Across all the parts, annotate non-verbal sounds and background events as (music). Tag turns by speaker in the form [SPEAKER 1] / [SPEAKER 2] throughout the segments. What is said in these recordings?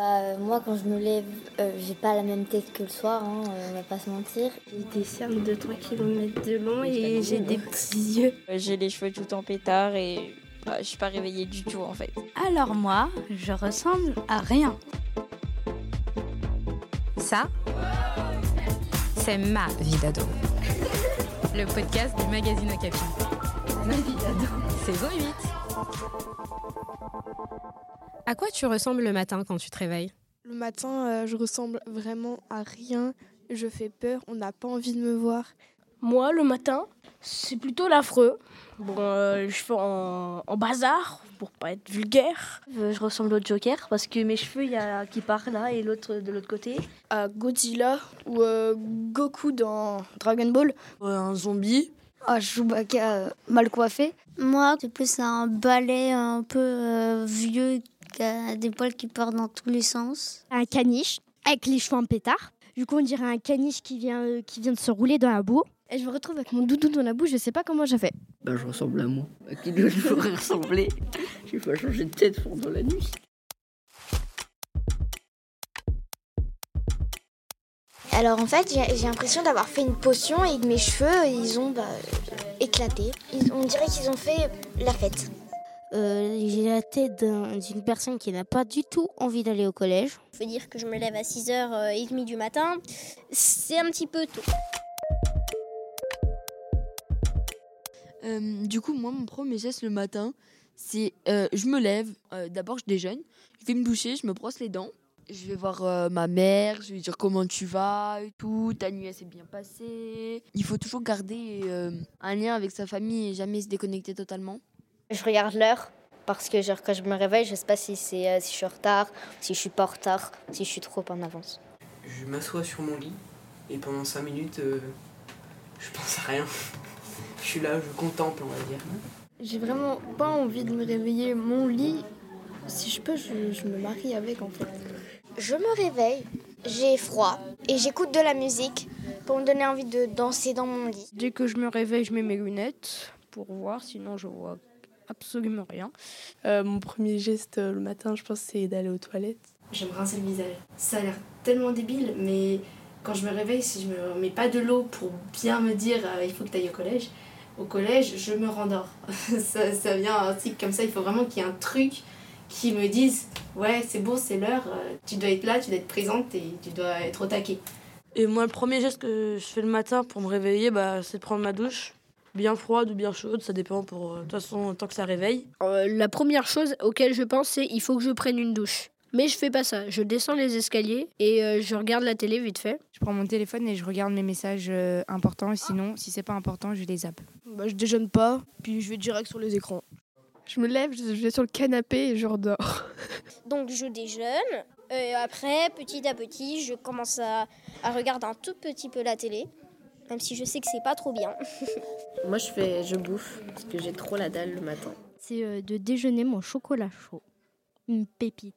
[SPEAKER 1] Bah, moi, quand je me lève, euh, j'ai pas la même tête que le soir, hein, euh, on va pas se mentir.
[SPEAKER 2] J'ai des cernes de 3 km de long et j'ai des petits yeux.
[SPEAKER 3] J'ai les cheveux tout en pétard et bah, je suis pas réveillée du tout en fait.
[SPEAKER 4] Alors moi, je ressemble à rien.
[SPEAKER 5] Ça, c'est ma vie d'ado. Le podcast du magazine Okapi. Ma vie d'ado. Saison 8. À quoi tu ressembles le matin quand tu te réveilles?
[SPEAKER 2] Le matin, euh, je ressemble vraiment à rien. Je fais peur, on n'a pas envie de me voir.
[SPEAKER 6] Moi, le matin, c'est plutôt l'affreux. Bon, euh, je fais en, en, bazar pour pas être vulgaire.
[SPEAKER 7] Euh, je ressemble au Joker parce que mes cheveux, il y a qui part là et l'autre de l'autre côté.
[SPEAKER 2] À Godzilla ou euh, Goku dans Dragon Ball.
[SPEAKER 8] un zombie.
[SPEAKER 9] À Chewbacca mal coiffé.
[SPEAKER 10] Moi, c'est plus un balai un peu vieux qui a des poils qui partent dans tous les sens.
[SPEAKER 11] Un caniche avec les cheveux en pétard. Du coup, on dirait un caniche qui vient, euh, qui vient de se rouler dans la boue.
[SPEAKER 12] Et je me retrouve avec mon doudou dans la bouche, je sais pas comment j'ai fait.
[SPEAKER 13] Bah, je ressemble à moi. À qui je pourrais (laughs) ressembler? Je vais pas changer de tête pendant la nuit.
[SPEAKER 14] Alors en fait, j'ai l'impression d'avoir fait une potion et que mes cheveux, ils ont bah, éclaté. Ils, on dirait qu'ils ont fait la fête.
[SPEAKER 15] Euh, j'ai la tête d'une personne qui n'a pas du tout envie d'aller au collège.
[SPEAKER 16] Je veux dire que je me lève à 6h30 du matin, c'est un petit peu tôt.
[SPEAKER 8] Euh, du coup, moi, mon premier geste le matin, c'est euh, je me lève, euh, d'abord je déjeune, je vais me doucher, je me brosse les dents, je vais voir euh, ma mère, je vais lui dire comment tu vas et tout, ta nuit s'est bien passée. Il faut toujours garder euh, un lien avec sa famille et jamais se déconnecter totalement.
[SPEAKER 17] Je regarde l'heure parce que genre, quand je me réveille, je sais pas si, c'est, euh, si je suis en retard, si je suis pas en retard, si je suis trop en avance.
[SPEAKER 18] Je m'assois sur mon lit et pendant 5 minutes, euh, je pense à rien. (laughs) je suis là, je contemple, on va dire.
[SPEAKER 2] J'ai vraiment pas envie de me réveiller. Mon lit, si je peux, je, je me marie avec en fait.
[SPEAKER 14] Je me réveille, j'ai froid et j'écoute de la musique pour me donner envie de danser dans mon lit.
[SPEAKER 6] Dès que je me réveille, je mets mes lunettes pour voir, sinon je vois absolument rien.
[SPEAKER 19] Euh, mon premier geste euh, le matin, je pense, c'est d'aller aux toilettes.
[SPEAKER 20] Je me rincer le visage. Ça a l'air tellement débile, mais quand je me réveille, si je me mets pas de l'eau pour bien me dire euh, il faut que tu ailles au collège, au collège, je me rendors. (laughs) ça, ça vient un cycle comme ça, il faut vraiment qu'il y ait un truc qui me dise ouais, c'est bon, c'est l'heure, euh, tu dois être là, tu dois être présente et tu dois être au taquet.
[SPEAKER 8] Et moi, le premier geste que je fais le matin pour me réveiller, bah, c'est de prendre ma douche bien froide ou bien chaude, ça dépend pour de toute façon tant que ça réveille.
[SPEAKER 6] Euh, la première chose auquel je pense c'est il faut que je prenne une douche. Mais je fais pas ça, je descends les escaliers et euh, je regarde la télé vite fait.
[SPEAKER 21] Je prends mon téléphone et je regarde mes messages euh, importants, sinon si c'est pas important, je les zappe.
[SPEAKER 2] Bah, je déjeune pas, puis je vais direct sur les écrans. Je me lève, je vais sur le canapé et je redors.
[SPEAKER 16] Donc je déjeune, et après petit à petit, je commence à, à regarder un tout petit peu la télé même si je sais que c'est pas trop bien. (laughs)
[SPEAKER 7] Moi, je fais, je bouffe parce que j'ai trop la dalle le matin.
[SPEAKER 11] C'est euh, de déjeuner mon chocolat chaud, une pépite.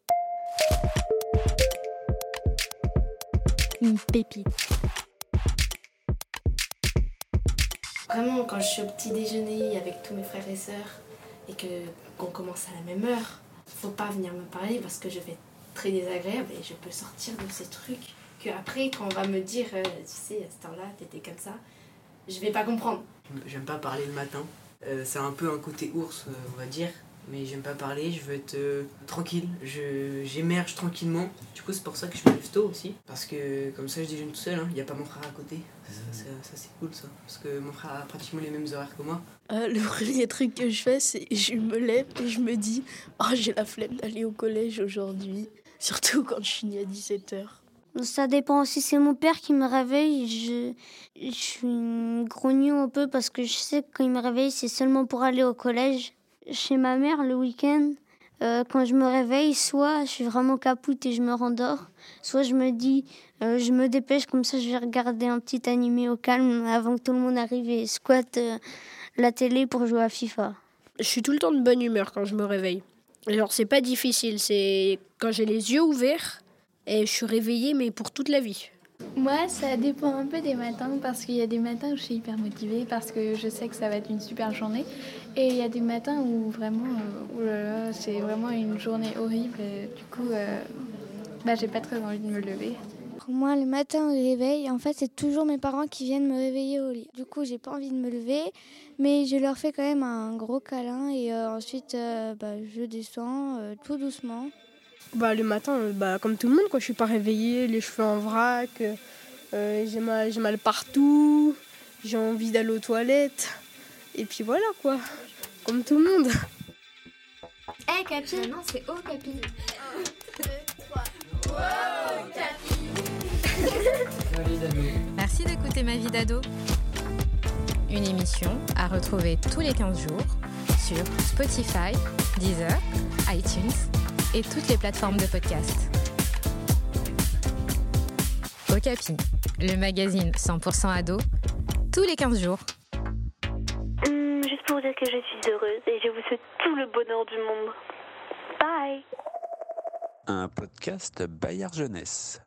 [SPEAKER 11] Une pépite.
[SPEAKER 20] Vraiment, quand je suis au petit déjeuner avec tous mes frères et sœurs et que qu'on commence à la même heure, faut pas venir me parler parce que je vais être très désagréable et je peux sortir de ces trucs que après quand on va me dire euh, tu sais à ce temps-là t'étais comme ça je vais pas comprendre.
[SPEAKER 18] J'aime pas parler le matin. Euh, c'est un peu un côté ours euh, on va dire mais j'aime pas parler je veux être euh, tranquille. Je j'émerge tranquillement. Du coup c'est pour ça que je me lève tôt aussi. Parce que comme ça je déjeune tout seul il hein. n'y a pas mon frère à côté. Ça, ça, ça c'est cool ça. Parce que mon frère a pratiquement les mêmes horaires que moi.
[SPEAKER 2] Le (laughs) premier truc que je fais c'est je me lève et je me dis oh j'ai la flemme d'aller au collège aujourd'hui. Surtout quand je finis à 17h
[SPEAKER 10] ça dépend aussi, c'est mon père qui me réveille. Je, je suis grognon un peu parce que je sais que quand il me réveille, c'est seulement pour aller au collège. Chez ma mère, le week-end, euh, quand je me réveille, soit je suis vraiment capoute et je me rendors, soit je me dis, euh, je me dépêche, comme ça je vais regarder un petit animé au calme avant que tout le monde arrive et squatte euh, la télé pour jouer à FIFA.
[SPEAKER 6] Je suis tout le temps de bonne humeur quand je me réveille. Alors c'est pas difficile, c'est quand j'ai les yeux ouverts et je suis réveillée, mais pour toute la vie.
[SPEAKER 22] Moi, ça dépend un peu des matins parce qu'il y a des matins où je suis hyper motivée parce que je sais que ça va être une super journée. Et il y a des matins où vraiment, euh, c'est vraiment une journée horrible. Du coup, euh, Bah, j'ai pas très envie de me lever.
[SPEAKER 23] Pour moi, le matin au réveil, en fait, c'est toujours mes parents qui viennent me réveiller au lit. Du coup, j'ai pas envie de me lever, mais je leur fais quand même un gros câlin et euh, ensuite, bah, je descends tout doucement.
[SPEAKER 19] Bah, le matin, euh, bah, comme tout le monde, quoi, je suis pas réveillée, les cheveux en vrac, euh, j'ai mal, j'ai mal partout, j'ai envie d'aller aux toilettes. Et puis voilà quoi, comme tout le monde.
[SPEAKER 22] Hé, hey, Capi Non, c'est Oh, Capi. 1, 2, 3. Wow,
[SPEAKER 5] Merci d'écouter Ma vie d'ado. Une émission à retrouver tous les 15 jours sur Spotify, Deezer, iTunes et toutes les plateformes de podcast. Okapi, le magazine 100% ado, tous les 15 jours.
[SPEAKER 24] Hum, juste pour dire que je suis heureuse et je vous souhaite tout le bonheur du monde. Bye
[SPEAKER 25] Un podcast Bayard Jeunesse.